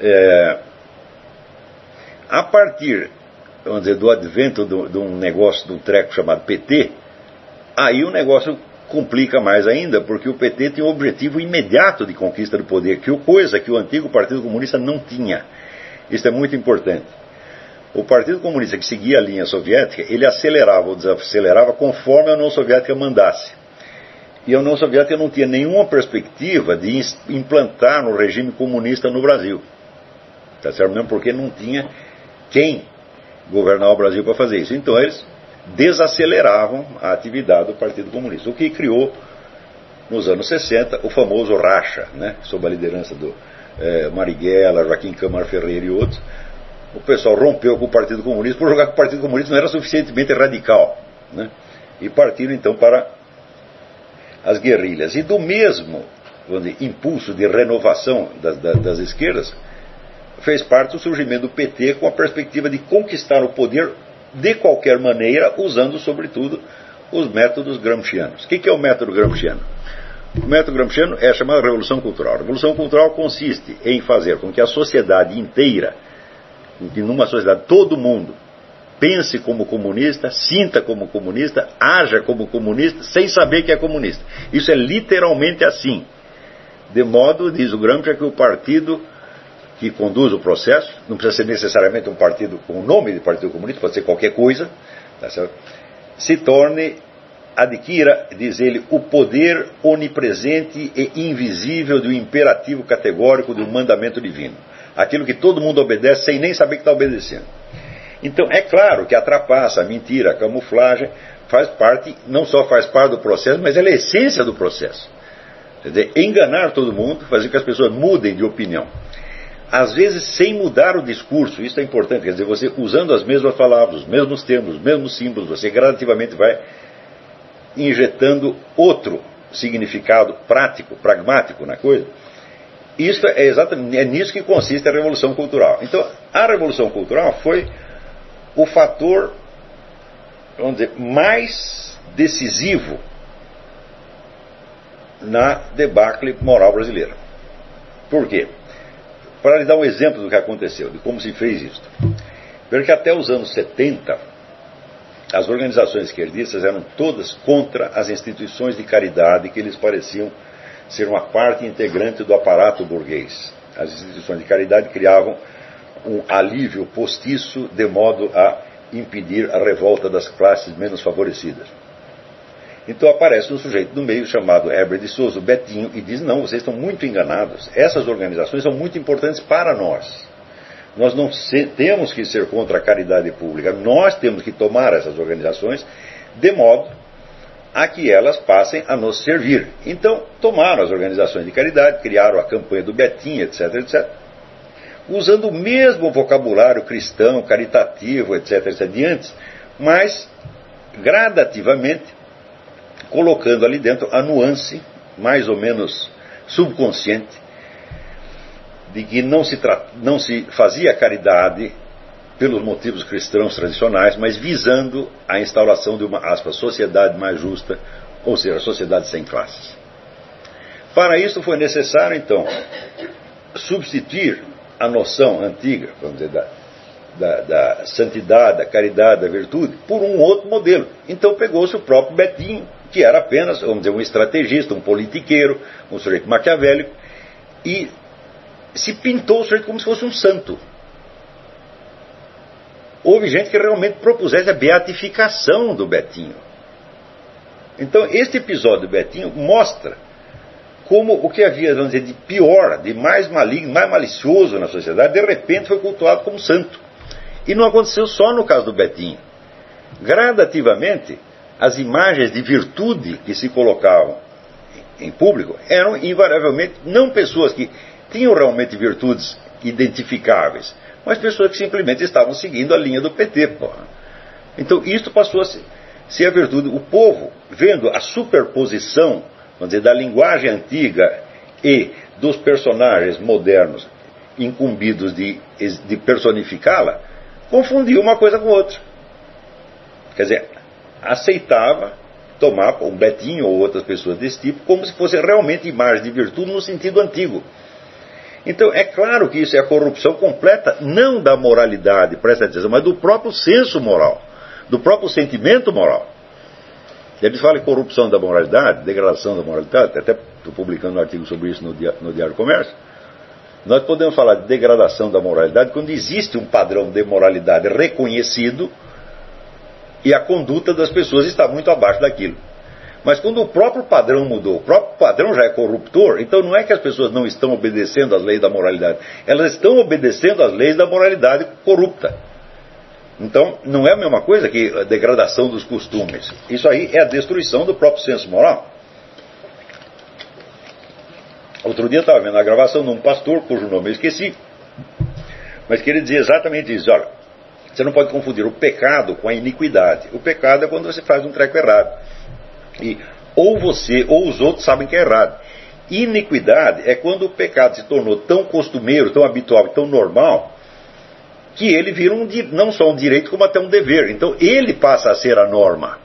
É, a partir, vamos dizer, do advento de um negócio, de um treco chamado PT, aí o negócio complica mais ainda, porque o PT tem um objetivo imediato de conquista do poder, que é coisa que o antigo Partido Comunista não tinha. Isso é muito importante. O Partido Comunista que seguia a linha soviética, ele acelerava ou desacelerava conforme a União Soviética mandasse. E a União Soviética não tinha nenhuma perspectiva de implantar no regime comunista no Brasil. Tá certo? Mesmo porque não tinha quem governar o Brasil para fazer isso. Então eles desaceleravam a atividade do Partido Comunista, o que criou, nos anos 60, o famoso racha, né, sob a liderança do é, Marighella, Joaquim Câmara Ferreira e outros. O pessoal rompeu com o Partido Comunista por jogar que o Partido Comunista não era suficientemente radical. Né, e partiram então para as guerrilhas. E do mesmo dizer, impulso de renovação das, das, das esquerdas, fez parte o surgimento do PT com a perspectiva de conquistar o poder de qualquer maneira, usando sobretudo os métodos gramscianos. O que é o método gramsciano? O método gramsciano é chamado Revolução Cultural. A Revolução Cultural consiste em fazer com que a sociedade inteira, numa sociedade todo mundo pense como comunista, sinta como comunista, haja como comunista, sem saber que é comunista. Isso é literalmente assim. De modo, diz o Gramsci, que o partido que conduz o processo, não precisa ser necessariamente um partido com o nome de Partido Comunista, pode ser qualquer coisa, tá se torne, adquira, diz ele, o poder onipresente e invisível do imperativo categórico do mandamento divino. Aquilo que todo mundo obedece sem nem saber que está obedecendo. Então, é claro que a trapaça, a mentira, a camuflagem faz parte, não só faz parte do processo, mas ela é a essência do processo. Quer dizer, enganar todo mundo, fazer com que as pessoas mudem de opinião às vezes sem mudar o discurso, isso é importante, quer dizer, você usando as mesmas palavras, os mesmos termos, os mesmos símbolos, você gradativamente vai injetando outro significado prático, pragmático na coisa. Isso é exatamente é nisso que consiste a revolução cultural. Então, a revolução cultural foi o fator, vamos dizer, mais decisivo na debacle moral brasileira. Por quê? Para lhe dar um exemplo do que aconteceu, de como se fez isso. Veja que até os anos 70, as organizações esquerdistas eram todas contra as instituições de caridade que eles pareciam ser uma parte integrante do aparato burguês. As instituições de caridade criavam um alívio postiço de modo a impedir a revolta das classes menos favorecidas. Então aparece um sujeito no meio chamado Heber de Souza, Betinho, e diz: Não, vocês estão muito enganados. Essas organizações são muito importantes para nós. Nós não se, temos que ser contra a caridade pública, nós temos que tomar essas organizações de modo a que elas passem a nos servir. Então, tomaram as organizações de caridade, criaram a campanha do Betinho, etc, etc, usando o mesmo vocabulário cristão, caritativo, etc, etc, de antes, mas gradativamente colocando ali dentro a nuance, mais ou menos subconsciente, de que não se, não se fazia caridade pelos motivos cristãos tradicionais, mas visando a instauração de uma aspas, sociedade mais justa, ou seja, sociedade sem classes. Para isso foi necessário, então, substituir a noção antiga, vamos dizer, da, da, da santidade, da caridade, da virtude, por um outro modelo. Então pegou-se o próprio Betinho, que era apenas, vamos dizer, um estrategista, um politiqueiro, um sujeito maquiavélico, e se pintou o sujeito como se fosse um santo. Houve gente que realmente propusesse a beatificação do Betinho. Então, este episódio do Betinho mostra como o que havia, vamos dizer, de pior, de mais maligno, mais malicioso na sociedade, de repente foi cultuado como santo. E não aconteceu só no caso do Betinho. Gradativamente, as imagens de virtude que se colocavam em público eram invariavelmente não pessoas que tinham realmente virtudes identificáveis, mas pessoas que simplesmente estavam seguindo a linha do PT. Porra. Então isso passou a ser a virtude. O povo, vendo a superposição vamos dizer, da linguagem antiga e dos personagens modernos incumbidos de, de personificá-la, confundiu uma coisa com outra. Quer dizer, aceitava tomar um Betinho ou outras pessoas desse tipo como se fosse realmente imagem de virtude no sentido antigo. Então é claro que isso é a corrupção completa, não da moralidade, presta atenção, mas do próprio senso moral, do próprio sentimento moral. Eles falam em corrupção da moralidade, degradação da moralidade, até estou publicando um artigo sobre isso no, dia, no Diário do Comércio. Nós podemos falar de degradação da moralidade quando existe um padrão de moralidade reconhecido e a conduta das pessoas está muito abaixo daquilo. Mas quando o próprio padrão mudou, o próprio padrão já é corruptor, então não é que as pessoas não estão obedecendo às leis da moralidade, elas estão obedecendo às leis da moralidade corrupta. Então, não é a mesma coisa que a degradação dos costumes. Isso aí é a destruição do próprio senso moral. Outro dia eu estava vendo a gravação de um pastor, cujo nome eu esqueci, mas que ele dizia exatamente isso. Olha, você não pode confundir o pecado com a iniquidade. O pecado é quando você faz um treco errado. E ou você ou os outros sabem que é errado. Iniquidade é quando o pecado se tornou tão costumeiro, tão habitual, tão normal, que ele vira um, não só um direito, como até um dever. Então ele passa a ser a norma.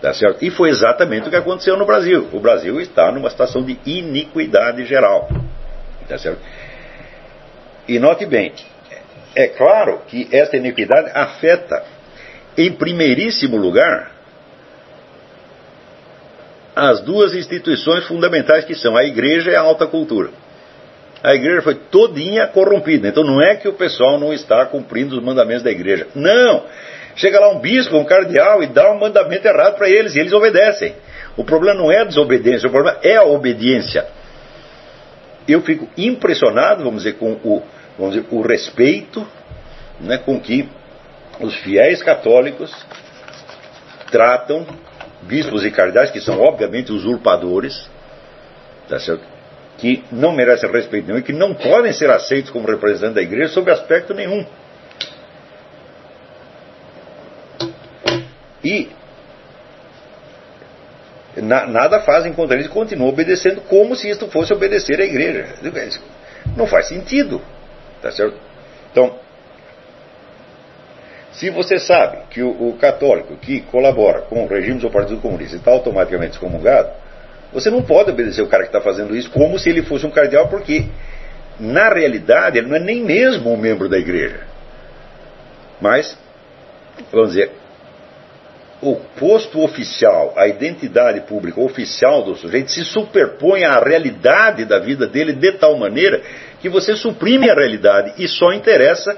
Tá certo? E foi exatamente o que aconteceu no Brasil. O Brasil está numa situação de iniquidade geral. Tá certo? E note bem, é claro que esta iniquidade afeta, em primeiríssimo lugar, as duas instituições fundamentais que são a igreja e a alta cultura. A igreja foi todinha corrompida. Então não é que o pessoal não está cumprindo os mandamentos da igreja. Não! Chega lá um bispo, um cardeal e dá um mandamento errado para eles e eles obedecem. O problema não é a desobediência, o problema é a obediência. Eu fico impressionado, vamos dizer, com o, vamos dizer, o respeito né, com que os fiéis católicos tratam bispos e cardeais, que são obviamente usurpadores, tá certo? Que não merecem respeito nenhum e que não podem ser aceitos como representantes da igreja sob aspecto nenhum. E na, nada fazem contra eles e continuam obedecendo como se isto fosse obedecer à igreja. Não faz sentido. Tá certo? Então, se você sabe que o, o católico que colabora com o regime do Partido Comunista está automaticamente excomungado, você não pode obedecer o cara que está fazendo isso como se ele fosse um cardeal, porque na realidade ele não é nem mesmo um membro da igreja. Mas, vamos dizer, o posto oficial, a identidade pública oficial do sujeito se superpõe à realidade da vida dele de tal maneira que você suprime a realidade e só interessa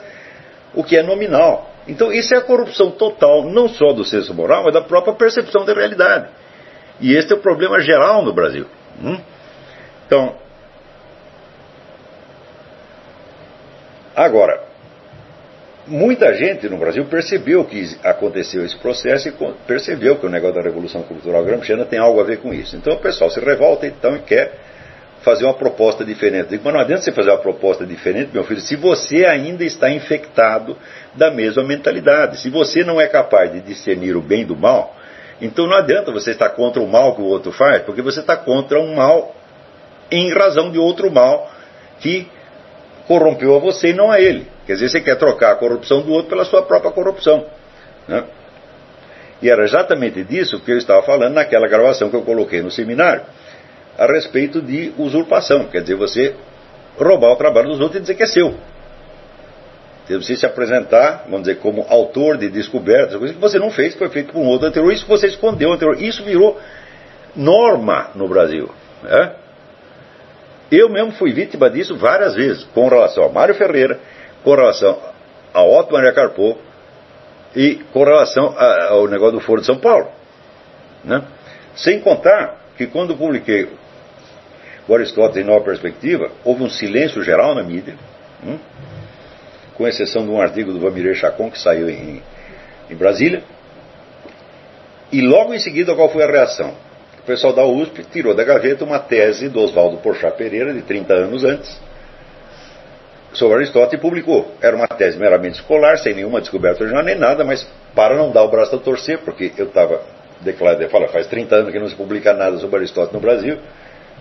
o que é nominal. Então, isso é a corrupção total, não só do senso moral, mas da própria percepção da realidade. E este é o problema geral no Brasil. Hum? Então, agora, muita gente no Brasil percebeu que aconteceu esse processo e percebeu que o negócio da Revolução Cultural Gramsciana tem algo a ver com isso. Então o pessoal se revolta então e quer fazer uma proposta diferente. Digo, mas não adianta você fazer uma proposta diferente, meu filho, se você ainda está infectado da mesma mentalidade. Se você não é capaz de discernir o bem do mal, então não adianta você estar contra o mal que o outro faz, porque você está contra um mal em razão de outro mal que corrompeu a você e não a ele. Quer dizer, você quer trocar a corrupção do outro pela sua própria corrupção. Né? E era exatamente disso que eu estava falando naquela gravação que eu coloquei no seminário, a respeito de usurpação. Quer dizer, você roubar o trabalho dos outros e dizer que é seu. Você se apresentar, vamos dizer, como autor de descobertas, coisas que você não fez, que foi feito por um outro anterior, isso que você escondeu anterior. Isso virou norma no Brasil. Né? Eu mesmo fui vítima disso várias vezes, com relação a Mário Ferreira, com relação a Otto Maria Carpo e com relação ao negócio do Foro de São Paulo. Né? Sem contar que quando publiquei o Aristóteles em Nova Perspectiva, houve um silêncio geral na mídia, hum? Com exceção de um artigo do Vamiré Chacon que saiu em, em Brasília. E logo em seguida, qual foi a reação? O pessoal da USP tirou da gaveta uma tese do Oswaldo Porchat Pereira, de 30 anos antes, sobre Aristóteles e publicou. Era uma tese meramente escolar, sem nenhuma descoberta original nem nada, mas para não dar o braço a torcer, porque eu estava declarado, fala, faz 30 anos que não se publica nada sobre Aristóteles no Brasil,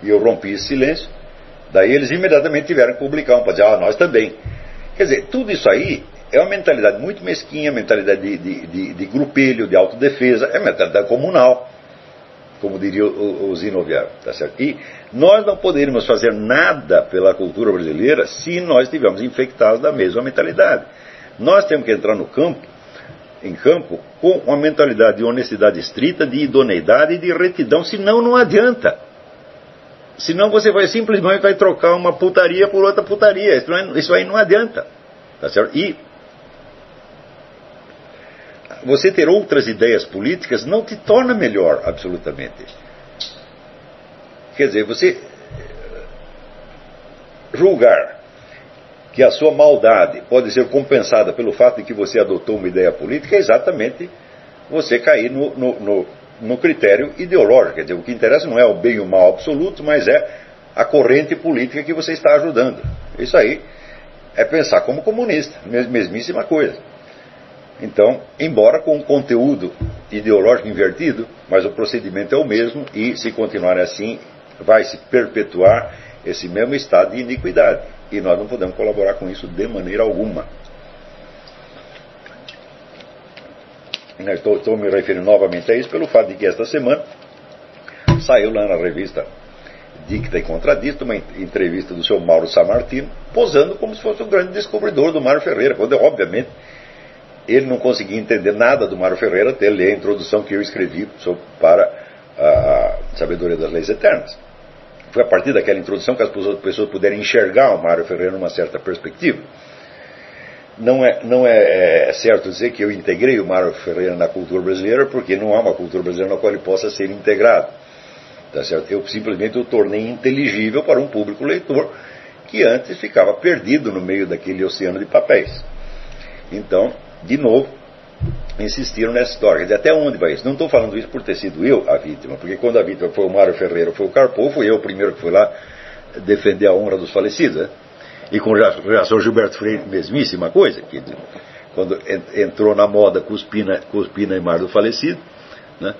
e eu rompi esse silêncio. Daí eles imediatamente tiveram que publicar um para dizer, ah, nós também. Quer dizer, tudo isso aí é uma mentalidade muito mesquinha, mentalidade de, de, de, de grupelho, de autodefesa, é mentalidade comunal. como diria o, o Zinoviar, tá certo? E nós não poderíamos fazer nada pela cultura brasileira se nós estivermos infectados da mesma mentalidade. Nós temos que entrar no campo, em campo, com uma mentalidade de honestidade estrita, de idoneidade e de retidão, senão não adianta. Senão você vai simplesmente vai trocar uma putaria por outra putaria. Isso, é, isso aí não adianta. Tá certo? E você ter outras ideias políticas não te torna melhor, absolutamente. Quer dizer, você julgar que a sua maldade pode ser compensada pelo fato de que você adotou uma ideia política é exatamente você cair no, no, no, no critério ideológico. Quer dizer, o que interessa não é o bem e o mal absoluto, mas é a corrente política que você está ajudando. Isso aí é pensar como comunista, mesmíssima coisa. Então, embora com um conteúdo ideológico invertido, mas o procedimento é o mesmo e, se continuar assim, vai se perpetuar esse mesmo estado de iniquidade. E nós não podemos colaborar com isso de maneira alguma. Estou, estou me referindo novamente a isso pelo fato de que esta semana saiu lá na revista Dicta e Contradicta uma entrevista do seu Mauro Samartino, posando como se fosse o grande descobridor do Mário Ferreira, quando obviamente ele não conseguia entender nada do Mário Ferreira até ler a introdução que eu escrevi para a Sabedoria das Leis Eternas. Foi a partir daquela introdução que as pessoas puderam enxergar o Mário Ferreira numa certa perspectiva. Não é, não é, é, certo dizer que eu integrei o Mário Ferreira na cultura brasileira, porque não há uma cultura brasileira na qual ele possa ser integrado. Tá certo? Eu simplesmente o tornei inteligível para um público leitor que antes ficava perdido no meio daquele oceano de papéis. Então, de novo, insistiram nessa história. Quer até onde vai isso? Não estou falando isso por ter sido eu a vítima, porque quando a vítima foi o Mário Ferreira, foi o Carpo, fui eu o primeiro que fui lá defender a honra dos falecidos. Né? E com o Gilberto Freire, mesmíssima coisa, que quando entrou na moda cuspina, cuspina em mar do falecido, né?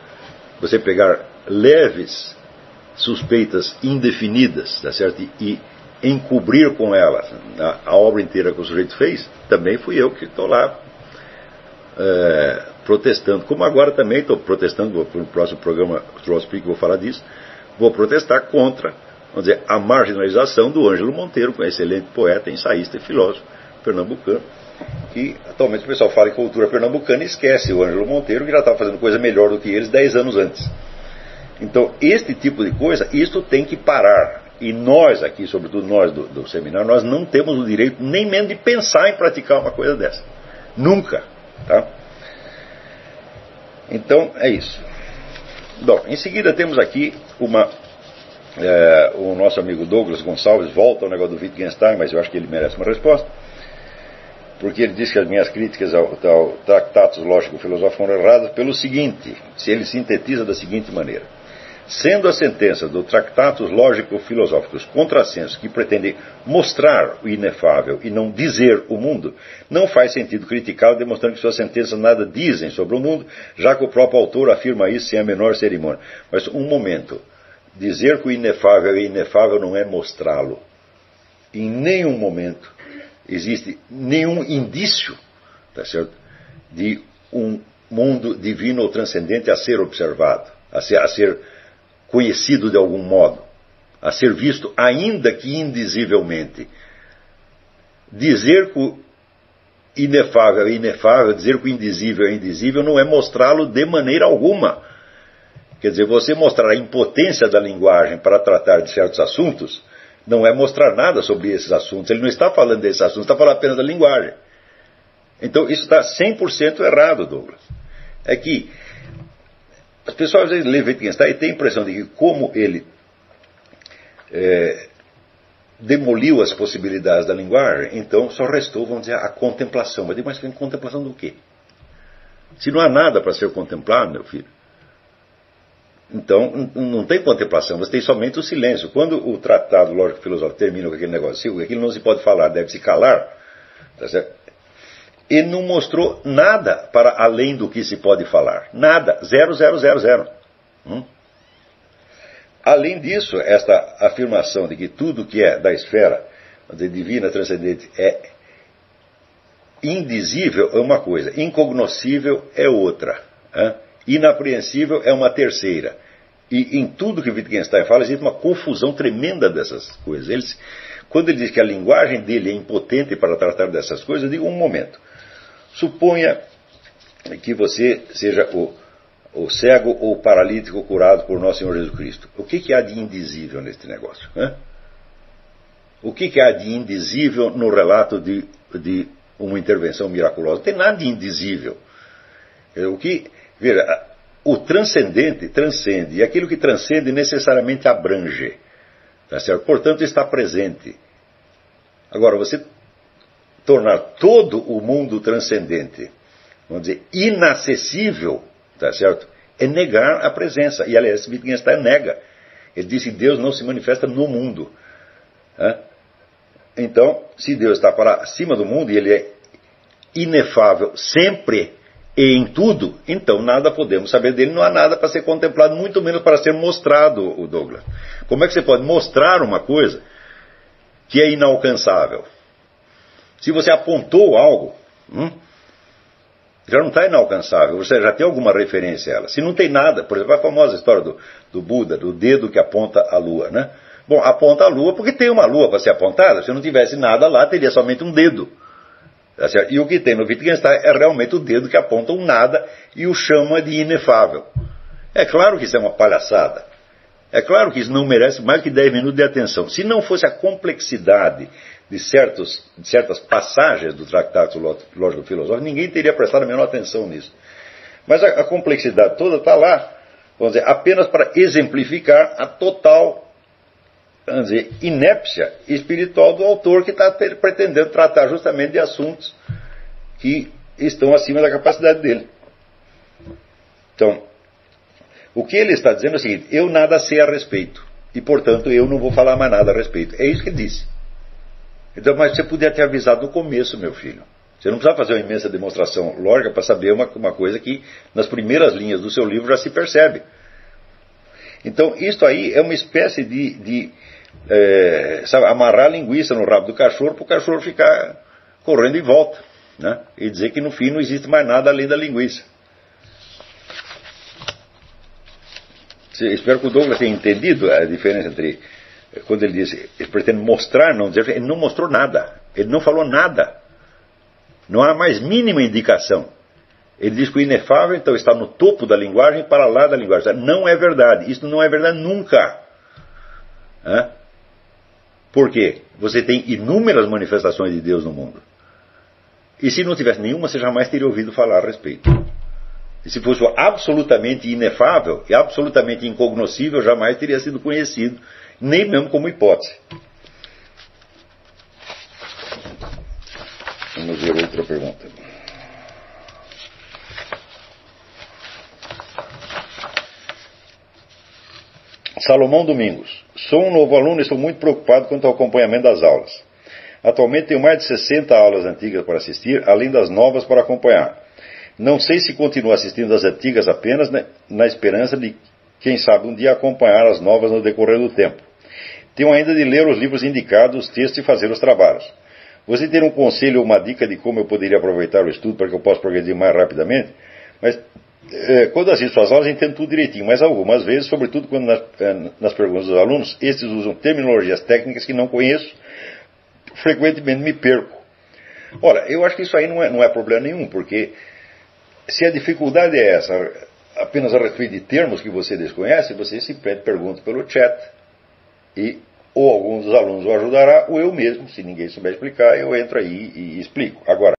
você pegar leves suspeitas indefinidas, tá certo? E, encobrir com elas a, a obra inteira que o sujeito fez, também fui eu que estou lá é, protestando, como agora também estou protestando, no próximo programa Troll vou falar disso, vou protestar contra, vamos dizer, a marginalização do Ângelo Monteiro, um excelente poeta, ensaísta e filósofo pernambucano, que atualmente o pessoal fala em cultura pernambucana e esquece o Ângelo Monteiro, que já estava fazendo coisa melhor do que eles 10 anos antes. Então, este tipo de coisa, isso tem que parar. E nós aqui, sobretudo nós do, do seminário, nós não temos o direito nem mesmo de pensar em praticar uma coisa dessa. Nunca. Tá? Então, é isso. Bom, em seguida temos aqui uma. É, o nosso amigo Douglas Gonçalves volta ao negócio do Wittgenstein, mas eu acho que ele merece uma resposta. Porque ele diz que as minhas críticas ao, ao Tratatus Lógico-Filosófico foram erradas pelo seguinte: se ele sintetiza da seguinte maneira. Sendo as sentenças do Tratatus Lógico-Filosóficos contrassensos que pretendem mostrar o inefável e não dizer o mundo, não faz sentido criticá-lo demonstrando que suas sentenças nada dizem sobre o mundo, já que o próprio autor afirma isso sem a menor cerimônia. Mas um momento. Dizer que o inefável é inefável não é mostrá-lo. Em nenhum momento existe nenhum indício tá certo, de um mundo divino ou transcendente a ser observado, a ser, a ser conhecido de algum modo, a ser visto, ainda que indizivelmente. Dizer que o inefável é inefável, dizer que o indizível é indizível, não é mostrá-lo de maneira alguma. Quer dizer, você mostrar a impotência da linguagem para tratar de certos assuntos, não é mostrar nada sobre esses assuntos. Ele não está falando desses assuntos, está falando apenas da linguagem. Então, isso está 100% errado, Douglas. É que as pessoas às vezes lêem Wittgenstein e têm a impressão de que, como ele é, demoliu as possibilidades da linguagem, então só restou, vamos dizer, a contemplação. Mas, mas contemplação do quê? Se não há nada para ser contemplado, meu filho, então não tem contemplação, você tem somente o silêncio. Quando o tratado lógico-filosófico termina com aquele negócio, aquilo não se pode falar, deve se calar, tá certo? e não mostrou nada para além do que se pode falar. Nada. Zero, zero, zero, zero. Hum? Além disso, esta afirmação de que tudo que é da esfera divina transcendente é indizível é uma coisa, incognoscível é outra, hein? Inapreensível é uma terceira, E em tudo que Wittgenstein fala, existe uma confusão tremenda dessas coisas. Ele, quando ele diz que a linguagem dele é impotente para tratar dessas coisas, eu digo um momento. Suponha que você seja o, o cego ou paralítico curado por nosso Senhor Jesus Cristo. O que, que há de indizível neste negócio? Né? O que, que há de indizível no relato de, de uma intervenção miraculosa? Não tem nada de indizível. O que, veja, o transcendente transcende, e aquilo que transcende necessariamente abrange. Tá certo? Portanto, está presente. Agora, você tornar todo o mundo transcendente, vamos dizer, inacessível, tá certo? É negar a presença. E, aliás, Wittgenstein nega. Ele diz que Deus não se manifesta no mundo. Né? Então, se Deus está para acima do mundo e ele é inefável sempre e em tudo, então nada podemos saber dele, não há nada para ser contemplado, muito menos para ser mostrado, o Douglas. Como é que você pode mostrar uma coisa que é inalcançável? Se você apontou algo, hum, já não está inalcançável, você já tem alguma referência a ela. Se não tem nada, por exemplo, a famosa história do, do Buda, do dedo que aponta a lua, né? Bom, aponta a lua porque tem uma lua para ser apontada, se não tivesse nada lá, teria somente um dedo. Tá e o que tem no Wittgenstein é realmente o dedo que aponta um nada e o chama de inefável. É claro que isso é uma palhaçada. É claro que isso não merece mais que 10 minutos de atenção. Se não fosse a complexidade de, certos, de certas passagens do Tratado Lógico-Filosófico, ninguém teria prestado a menor atenção nisso. Mas a, a complexidade toda está lá, vamos dizer, apenas para exemplificar a total vamos dizer, inépcia espiritual do autor que está pretendendo tratar justamente de assuntos que estão acima da capacidade dele. Então, o que ele está dizendo é o seguinte: eu nada sei a respeito, e portanto eu não vou falar mais nada a respeito. É isso que ele disse. Então, mas você podia ter avisado no começo, meu filho. Você não precisa fazer uma imensa demonstração lógica para saber uma, uma coisa que nas primeiras linhas do seu livro já se percebe. Então, isso aí é uma espécie de, de é, sabe, amarrar a linguiça no rabo do cachorro para o cachorro ficar correndo em volta. Né? E dizer que no fim não existe mais nada além da linguiça. Espero que o Douglas tenha entendido a diferença entre quando ele diz, ele pretende mostrar, não dizer, ele não mostrou nada, ele não falou nada. Não há mais mínima indicação. Ele diz que o inefável, então, está no topo da linguagem, para lá da linguagem. Não é verdade. Isso não é verdade nunca. Por quê? Você tem inúmeras manifestações de Deus no mundo. E se não tivesse nenhuma, você jamais teria ouvido falar a respeito. E se fosse absolutamente inefável e absolutamente incognoscível, jamais teria sido conhecido, nem mesmo como hipótese. Vamos ver outra pergunta. Salomão Domingos. Sou um novo aluno e estou muito preocupado quanto ao acompanhamento das aulas. Atualmente tenho mais de 60 aulas antigas para assistir, além das novas para acompanhar. Não sei se continuo assistindo as antigas apenas né, na esperança de, quem sabe, um dia acompanhar as novas no decorrer do tempo. Tenho ainda de ler os livros indicados, os textos e fazer os trabalhos. Você tem um conselho ou uma dica de como eu poderia aproveitar o estudo para que eu possa progredir mais rapidamente? Mas é, quando assisto às aulas, entendo tudo direitinho, mas algumas vezes, sobretudo quando nas, é, nas perguntas dos alunos, estes usam terminologias técnicas que não conheço, frequentemente me perco. Ora, eu acho que isso aí não é, não é problema nenhum, porque se a dificuldade é essa, apenas a respeito de termos que você desconhece, você simplesmente pergunta pelo chat e ou algum dos alunos o ajudará, ou eu mesmo, se ninguém souber explicar, eu entro aí e explico. Agora,